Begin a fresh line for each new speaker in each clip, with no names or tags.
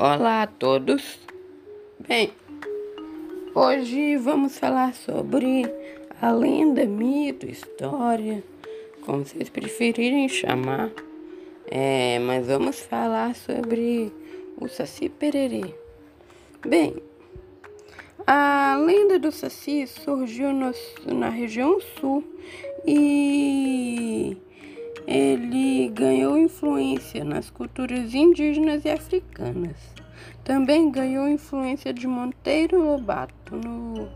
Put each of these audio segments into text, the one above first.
Olá a todos. Bem, hoje vamos falar sobre a lenda, mito, história, como vocês preferirem chamar. É, mas vamos falar sobre o Saci Pererê. Bem, a lenda do Saci surgiu no, na região sul e ele ganhou influência nas culturas indígenas e africanas. Também ganhou influência de Monteiro Lobato no,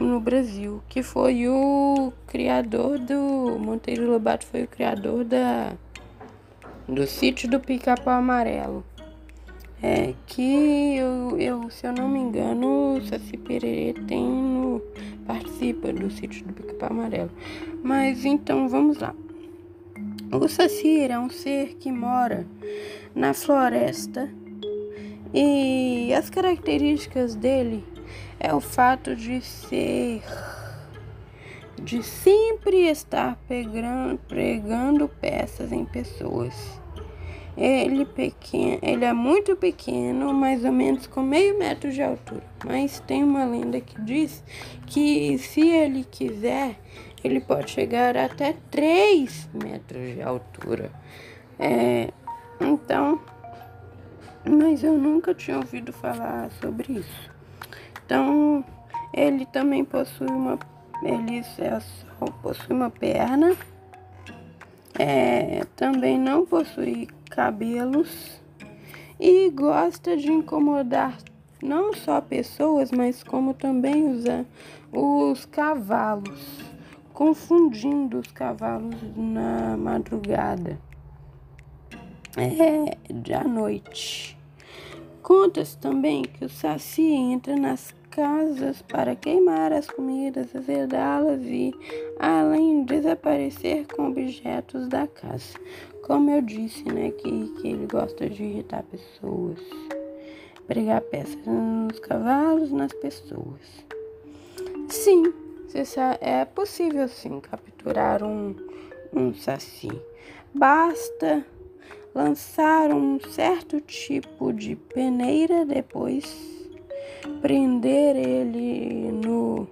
no Brasil, que foi o criador do. Monteiro Lobato foi o criador da, do sítio do Pica-Pau Amarelo. É que eu, eu, se eu não me engano, o Saci Pererê tem no, participa do sítio do Pica-Pau Amarelo. Mas então vamos lá. O Saci é um ser que mora na floresta e as características dele é o fato de ser de sempre estar pegando, pregando peças em pessoas. Ele, pequeno, ele é muito pequeno, mais ou menos com meio metro de altura. Mas tem uma lenda que diz que se ele quiser, ele pode chegar até 3 metros de altura. É, então, mas eu nunca tinha ouvido falar sobre isso. Então, ele também possui uma, ele é só possui uma perna, é, também não possui cabelos e gosta de incomodar não só pessoas, mas como também os, os cavalos confundindo os cavalos na madrugada, é, à noite. Conta-se também que o Saci entra nas casas para queimar as comidas, azedá-las e, além de desaparecer com objetos da casa. Como eu disse, né, que, que ele gosta de irritar pessoas, pregar peças nos cavalos, nas pessoas. Sim, é possível sim capturar um, um saci. Basta lançar um certo tipo de peneira, depois prender ele no.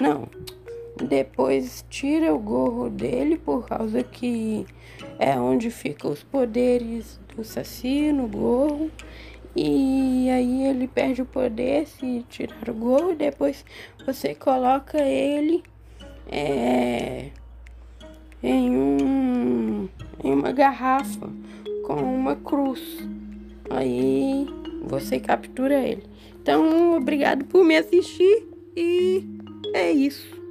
Não, depois tira o gorro dele, por causa que é onde ficam os poderes do saci no gorro. E aí ele perde o poder se tirar o e depois você coloca ele é, em, um, em uma garrafa com uma cruz. Aí você captura ele. Então, obrigado por me assistir e é isso.